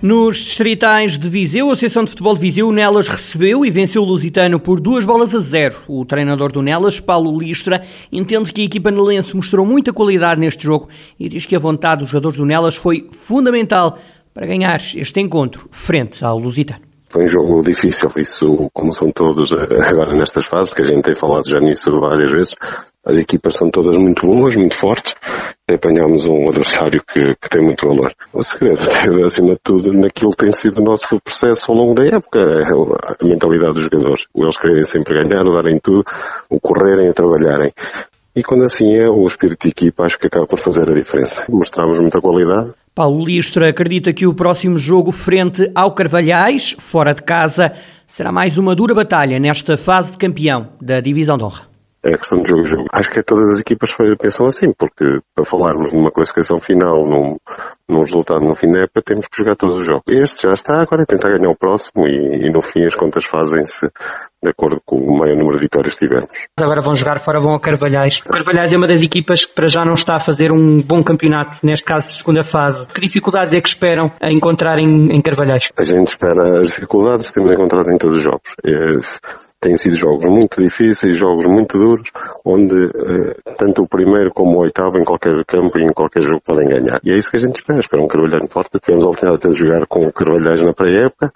Nos distritais de Viseu, a Associação de Futebol de Viseu, Nelas recebeu e venceu o Lusitano por duas bolas a zero. O treinador do Nelas, Paulo Listra, entende que a equipa nelense mostrou muita qualidade neste jogo e diz que a vontade dos jogadores do Nelas foi fundamental para ganhar este encontro frente ao Lusitano. Foi um jogo difícil, isso como são todos eh, agora nestas fases, que a gente tem falado já nisso várias vezes, as equipas são todas muito boas, muito fortes, apanhamos um adversário que, que, tem muito valor. O segredo, acima de tudo, naquilo que tem sido o nosso processo ao longo da época, é a mentalidade dos jogadores. Eles querem sempre ganhar, darem tudo, o correrem, a trabalharem. E quando assim é, o espírito de equipa acho que acaba por fazer a diferença. Mostramos muita qualidade. Paulo Listra acredita que o próximo jogo frente ao Carvalhais, fora de casa, será mais uma dura batalha nesta fase de campeão da Divisão de Honra é questão de jogo a jogo. Acho que todas as equipas pensam assim, porque para falarmos numa classificação final, num, num resultado no fim da época, temos que jogar todos os jogos. Este já está, agora é tentar ganhar o próximo e, e no fim as contas fazem-se de acordo com o maior número de vitórias que tivermos. Agora vão jogar fora, vão a Carvalhais. O Carvalhais é uma das equipas que para já não está a fazer um bom campeonato, neste caso segunda fase. Que dificuldades é que esperam a encontrar em, em Carvalhais? A gente espera as dificuldades que temos encontrado em todos os jogos. É, têm sido jogos muito difíceis, jogos muito duros, onde uh, tanto o primeiro como o oitavo em qualquer campo e em qualquer jogo podem ganhar. E é isso que a gente espera, espera um Carvalhais forte. Tivemos a oportunidade de jogar com o Carvalhais na pré-época,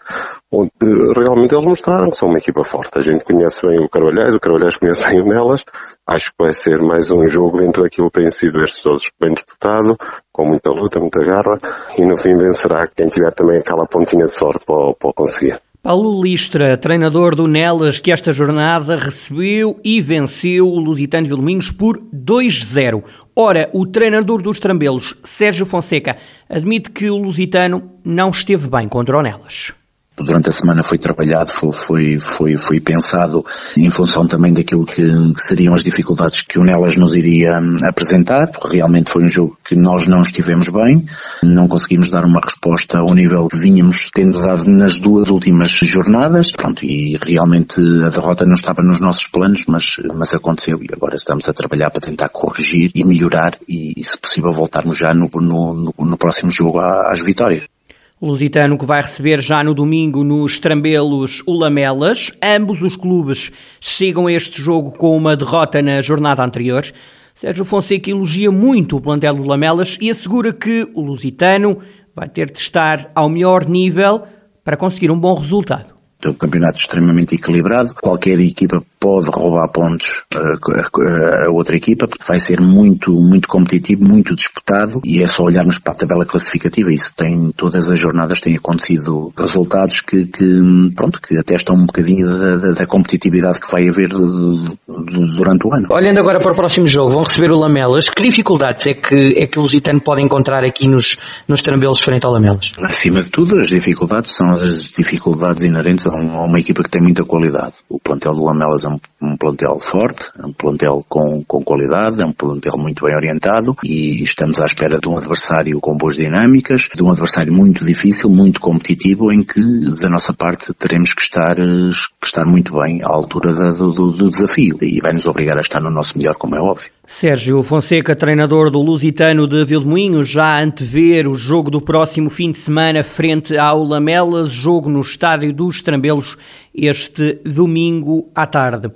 onde realmente eles mostraram que são uma equipa forte. A gente conhece bem o Carvalhais, o Carvalhais conhece bem o Nelas. Acho que vai ser mais um jogo dentro daquilo que tem sido estes todos bem disputado, com muita luta, muita garra, e no fim vencerá quem tiver também aquela pontinha de sorte para, para conseguir. Paulo Listra, treinador do Nelas, que esta jornada recebeu e venceu o Lusitano de Vilminhos por 2-0. Ora, o treinador dos Trambelos, Sérgio Fonseca, admite que o Lusitano não esteve bem contra o Nelas durante a semana foi trabalhado, foi, foi, foi, pensado em função também daquilo que, seriam as dificuldades que o Nelas nos iria hum, apresentar. Realmente foi um jogo que nós não estivemos bem, não conseguimos dar uma resposta ao nível que vínhamos tendo dado nas duas últimas jornadas. Pronto, e realmente a derrota não estava nos nossos planos, mas, mas aconteceu e agora estamos a trabalhar para tentar corrigir e melhorar e, se possível, voltarmos já no, no, no próximo jogo às vitórias. Lusitano que vai receber já no domingo nos Trambelos o Lamelas. Ambos os clubes chegam a este jogo com uma derrota na jornada anterior. Sérgio Fonseca elogia muito o plantel do Lamelas e assegura que o Lusitano vai ter de estar ao melhor nível para conseguir um bom resultado um campeonato extremamente equilibrado. Qualquer equipa pode roubar pontos a, a, outra equipa, porque vai ser muito, muito competitivo, muito disputado e é só olharmos para a tabela classificativa. Isso tem, todas as jornadas têm acontecido resultados que, que pronto, que atestam um bocadinho da, da, da competitividade que vai haver durante o ano. Olhando agora para o próximo jogo, vão receber o Lamelas. Que dificuldades é que, é que o Lusitano pode encontrar aqui nos, nos trambelos frente ao Lamelas? Acima de tudo, as dificuldades são as dificuldades inerentes a uma equipa que tem muita qualidade. O plantel do Lamelas é um, um plantel forte, é um plantel com, com qualidade, é um plantel muito bem orientado e estamos à espera de um adversário com boas dinâmicas, de um adversário muito difícil, muito competitivo, em que da nossa parte teremos que estar, que estar muito bem à altura do, do desafio e vai nos obrigar a estar no nosso melhor, como é óbvio. Sérgio Fonseca, treinador do Lusitano de Vilmoinhos, já antever o jogo do próximo fim de semana frente ao Lamelas, jogo no Estádio dos Trambelos, este domingo à tarde.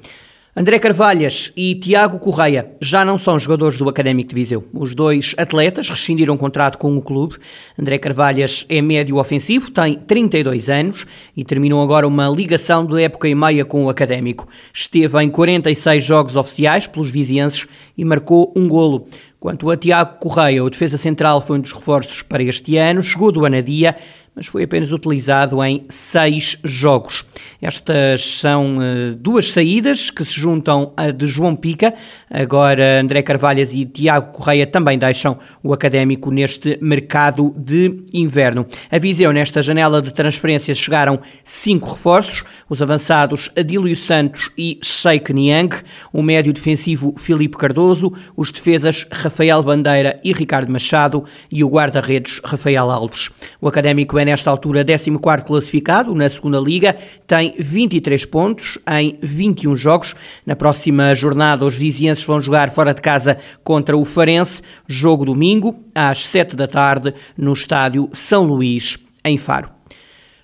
André Carvalhas e Tiago Correia já não são jogadores do Académico de Viseu. Os dois atletas rescindiram contrato com o clube. André Carvalhas é médio ofensivo, tem 32 anos e terminou agora uma ligação de época e meia com o Académico. Esteve em 46 jogos oficiais pelos vizienses e marcou um golo. Quanto a Tiago Correia, o defesa central foi um dos reforços para este ano, chegou do Anadia, mas foi apenas utilizado em seis jogos. Estas são uh, duas saídas que se juntam a de João Pica. Agora André Carvalhas e Tiago Correia também deixam o académico neste mercado de inverno. A nesta janela de transferências, chegaram cinco reforços: os avançados Adílio Santos e Sheikh Niang, o médio defensivo Filipe Cardoso, os defesas Rafael Bandeira e Ricardo Machado e o guarda-redes Rafael Alves. O académico é nesta altura 14 classificado na segunda Liga, tem 23 pontos em 21 jogos. Na próxima jornada, os vizienses vão jogar fora de casa contra o Farense, jogo domingo, às 7 da tarde, no estádio São Luís, em Faro.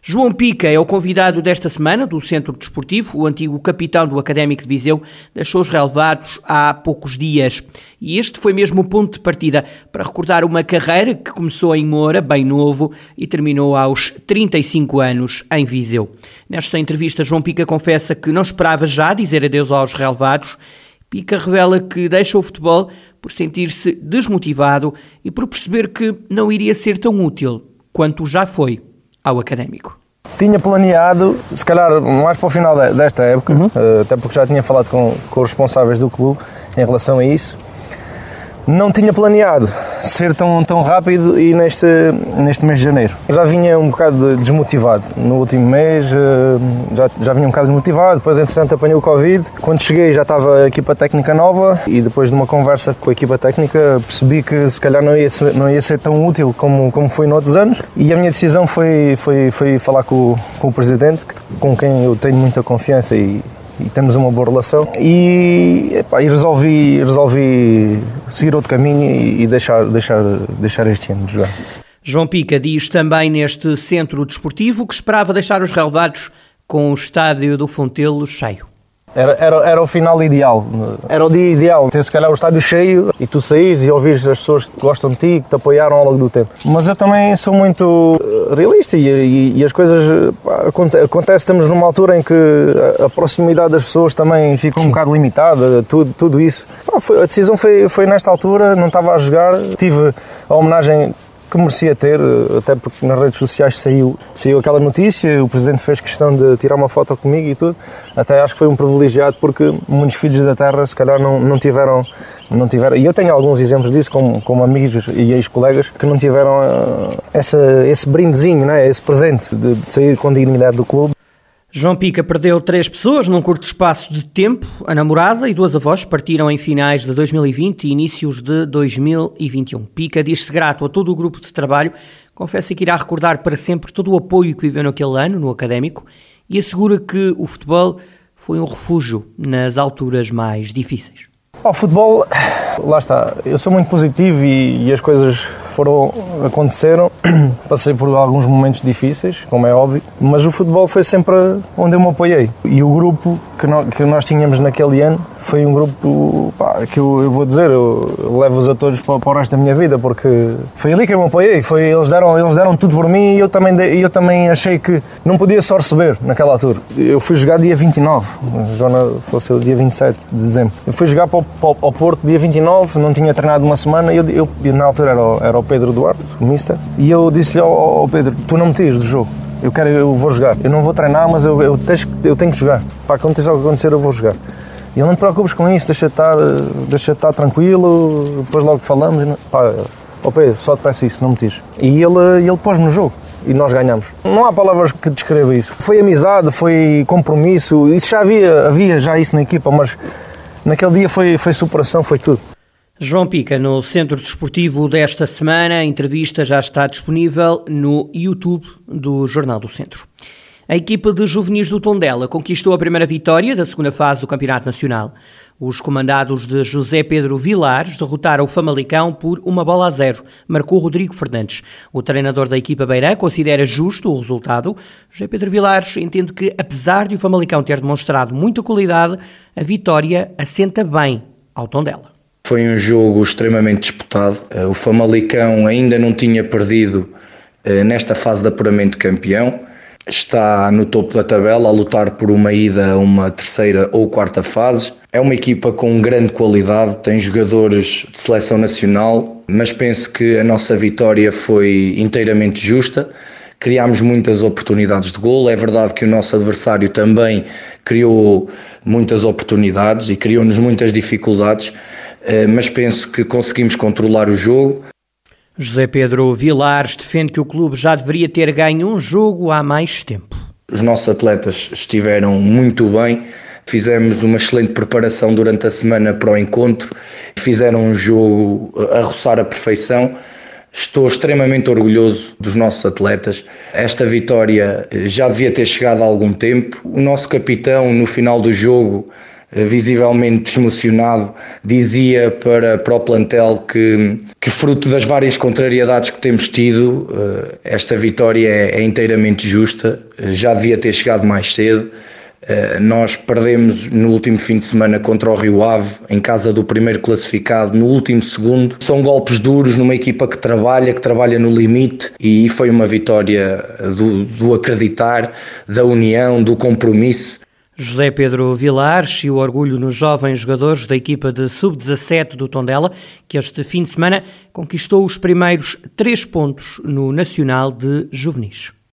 João Pica é o convidado desta semana do Centro Desportivo. O antigo capitão do Académico de Viseu deixou os relevados há poucos dias. E este foi mesmo o ponto de partida para recordar uma carreira que começou em Moura, bem novo, e terminou aos 35 anos em Viseu. Nesta entrevista, João Pica confessa que não esperava já dizer adeus aos relevados. Pica revela que deixa o futebol por sentir-se desmotivado e por perceber que não iria ser tão útil quanto já foi ao académico. Tinha planeado, se calhar mais para o final desta época, uhum. Eh, até porque já tinha falado com, com os responsáveis do clube em relação a isso, não tinha planeado ser tão, tão rápido e neste, neste mês de janeiro. Já vinha um bocado desmotivado no último mês, eh, já, já vinha um bocado desmotivado, depois entretanto apanhei o Covid. Quando cheguei já estava a equipa técnica nova e depois de uma conversa com a equipa técnica percebi que se calhar não ia ser, não ia ser tão útil como, como foi noutros anos e a minha decisão foi, foi, foi falar com, com o Presidente, com quem eu tenho muita confiança e, e temos uma boa relação. E, epá, e resolvi, resolvi seguir outro caminho e, e deixar, deixar, deixar este ano de jogar. João Pica diz também neste centro desportivo que esperava deixar os relevados com o estádio do Fontelo cheio. Era, era, era o final ideal. Era o dia ideal. Ter se calhar o estádio cheio e tu saís e ouvires as pessoas que gostam de ti, que te apoiaram ao longo do tempo. Mas eu também sou muito eh, realista e, e, e as coisas acontecem. Acontece, estamos numa altura em que a, a, proximidade das pessoas também fica um bocado limitada, tudo, tudo isso. foi, a decisão foi, foi nesta altura, não estava a jogar. Tive a homenagem que merecia ter, eh, até porque nas redes sociais saiu, saiu aquela notícia, o Presidente fez questão de tirar uma foto comigo e tudo. Até acho que foi um privilegiado porque muitos filhos da terra se calhar não, não tiveram não tiveram, e eu tenho alguns exemplos disso, como, como amigos e ex-colegas, que não tiveram uh, essa, esse brindezinho, né, esse presente de, de sair com dignidade do clube. João Pica perdeu três pessoas num curto espaço de tempo. A namorada e duas avós partiram em finais de 2020 e inícios de 2021. Pica diz-se grato a todo o grupo de trabalho, confessa que irá recordar para sempre todo o apoio que viveu naquele ano no académico e assegura que o futebol foi um refúgio nas alturas mais difíceis. O futebol, lá está, eu sou muito positivo e, e as coisas foram, aconteceram, passei por alguns momentos difíceis, como é óbvio, mas o futebol foi sempre onde eu me apoiei. E o grupo que que nós tínhamos naquele ano foi um grupo pá, que eu, eu, vou dizer, eu levo-os a todos para, para, o resto da minha vida, porque foi ali que eu me apoiei, foi, eles, deram, eles deram tudo por mim e eu também, eu também achei que não podia só receber naquela altura. Eu fui jogar dia 29, a fosse o dia 27 de dezembro. Eu fui jogar para o, para o Porto dia 29, não tinha treinado uma semana, eu, eu, na altura era o, era o Pedro Duarte, o Mister, e eu disse-lhe ao, ao Pedro, tu não me tiras do jogo eu quero, eu vou jogar. Eu não vou treinar, mas eu, eu, eu tenho que jogar. Para acontecer o que acontecer, eu vou jogar. E ele não te preocupes com isso, deixa estar, deixa estar tranquilo, depois logo falamos. Pá, oh Pedro, só te peço isso, não me tires. E ele, ele pôs-me no jogo e nós ganhamos. Não há palavras que descrevam isso. Foi amizade, foi compromisso, isso já havia, havia já isso na equipa, mas naquele dia foi, foi superação, foi tudo. João Pica, no Centro Desportivo desta semana, a entrevista já está disponível no YouTube do Jornal do Centro. A equipa de juvenis do Tondela conquistou a primeira vitória da segunda fase do Campeonato Nacional. Os comandados de José Pedro Vilares derrotaram o Famalicão por uma bola a zero, marcou Rodrigo Fernandes. O treinador da equipa Beirã considera justo o resultado. José Pedro Vilares entende que, apesar de o Famalicão ter demonstrado muita qualidade, a vitória assenta bem ao Tondela. Foi um jogo extremamente disputado. Eh, o Famalicão ainda não tinha perdido eh, nesta fase de apuramento campeão está no topo da tabela a lutar por uma ida a uma terceira ou quarta fase. É uma equipa com grande qualidade, tem jogadores de seleção nacional, mas penso que a nossa vitória foi inteiramente justa. criámos muitas oportunidades de gol. É verdade que o nosso adversário também criou muitas oportunidades e criou-nos muitas dificuldades, eh, mas penso que conseguimos controlar o jogo. José Pedro Vilares defende que o clube já deveria ter ganho um jogo há mais tempo. Os nossos atletas estiveram muito bem, fizemos uma excelente preparação durante a semana para o encontro, fizeram um jogo a roçar a perfeição. Estou extremamente orgulhoso dos nossos atletas. Esta vitória já devia ter chegado há algum tempo. O nosso capitão, no final do jogo, visivelmente emocionado, dizia para, para o plantel que, que, fruto das várias contrariedades que temos tido, eh, esta vitória é, é inteiramente justa, já devia ter chegado mais cedo. Eh, nós perdemos no último fim de semana contra o Rio Ave, em casa do primeiro classificado, no último segundo. São golpes duros numa equipa que trabalha, que trabalha no limite, e foi uma vitória do, do acreditar, da união, do compromisso. José Pedro Vilares e o orgulho nos jovens jogadores da equipa de sub-17 do Tondela, que este fim de semana conquistou os primeiros três pontos no Nacional de Juvenis.